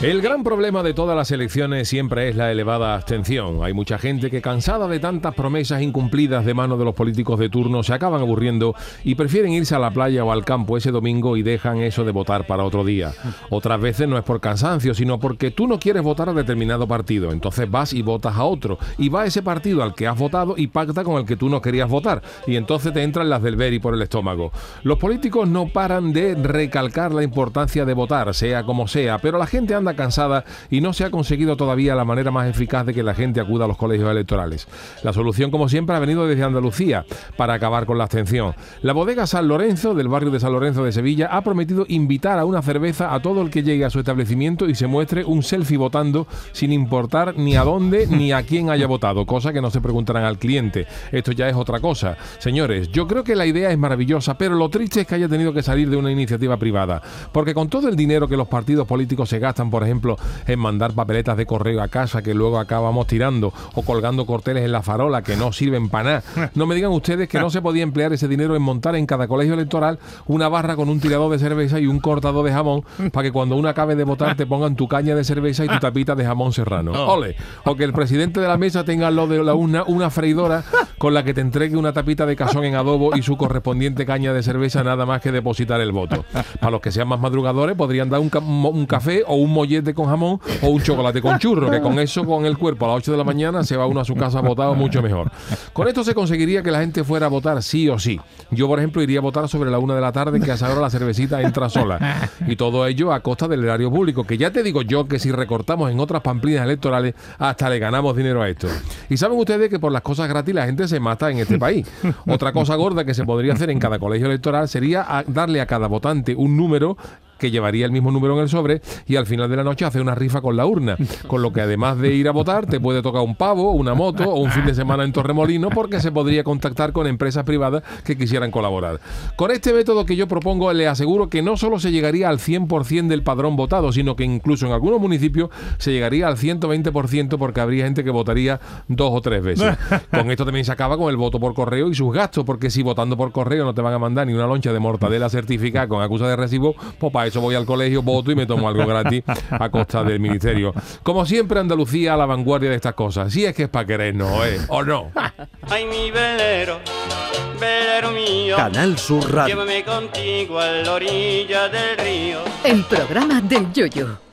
El gran problema de todas las elecciones siempre es la elevada abstención. Hay mucha gente que cansada de tantas promesas incumplidas de mano de los políticos de turno se acaban aburriendo y prefieren irse a la playa o al campo ese domingo y dejan eso de votar para otro día. Otras veces no es por cansancio, sino porque tú no quieres votar a determinado partido. Entonces vas y votas a otro. Y va ese partido al que has votado y pacta con el que tú no querías votar. Y entonces te entran las del Beri por el estómago. Los políticos no paran de recalcar la importancia de votar, sea como sea, pero la gente anda cansada y no se ha conseguido todavía la manera más eficaz de que la gente acuda a los colegios electorales. La solución, como siempre, ha venido desde Andalucía para acabar con la abstención. La bodega San Lorenzo, del barrio de San Lorenzo de Sevilla, ha prometido invitar a una cerveza a todo el que llegue a su establecimiento y se muestre un selfie votando sin importar ni a dónde ni a quién haya votado, cosa que no se preguntarán al cliente. Esto ya es otra cosa. Señores, yo creo que la idea es maravillosa, pero lo triste es que haya tenido que salir de una iniciativa privada, porque con todo el dinero que los partidos políticos se gastan, por ejemplo, en mandar papeletas de correo a casa que luego acabamos tirando o colgando corteles en la farola que no sirven para nada. No me digan ustedes que no se podía emplear ese dinero en montar en cada colegio electoral una barra con un tirador de cerveza y un cortador de jamón para que cuando uno acabe de votar te pongan tu caña de cerveza y tu tapita de jamón serrano. Ole. O que el presidente de la mesa tenga lo de la una, una freidora con la que te entregue una tapita de cazón en adobo y su correspondiente caña de cerveza nada más que depositar el voto. Para los que sean más madrugadores podrían dar un, un café o un mollete con jamón o un chocolate con churro, que con eso, con el cuerpo a las 8 de la mañana, se va uno a su casa votado mucho mejor. Con esto se conseguiría que la gente fuera a votar sí o sí. Yo, por ejemplo, iría a votar sobre la una de la tarde, que a esa la cervecita entra sola. Y todo ello a costa del erario público, que ya te digo yo que si recortamos en otras pamplinas electorales, hasta le ganamos dinero a esto. Y saben ustedes que por las cosas gratis la gente se mata en este país. Otra cosa gorda que se podría hacer en cada colegio electoral sería darle a cada votante un número que llevaría el mismo número en el sobre y al final de la noche hace una rifa con la urna. Con lo que además de ir a votar, te puede tocar un pavo, una moto o un fin de semana en Torremolino porque se podría contactar con empresas privadas que quisieran colaborar. Con este método que yo propongo, le aseguro que no solo se llegaría al 100% del padrón votado, sino que incluso en algunos municipios se llegaría al 120% porque habría gente que votaría dos o tres veces. Con esto también se acaba con el voto por correo y sus gastos, porque si votando por correo no te van a mandar ni una loncha de mortadela certificada con acusa de recibo, pues para eso voy al colegio, voto y me tomo algo gratis a costa del ministerio. Como siempre, Andalucía a la vanguardia de estas cosas. Si es que es para querernos, ¿eh? ¿O no? Ay, mi velero, velero mío. Canal Sur Radio. Llévame contigo a la orilla del río. El programa del Yoyo.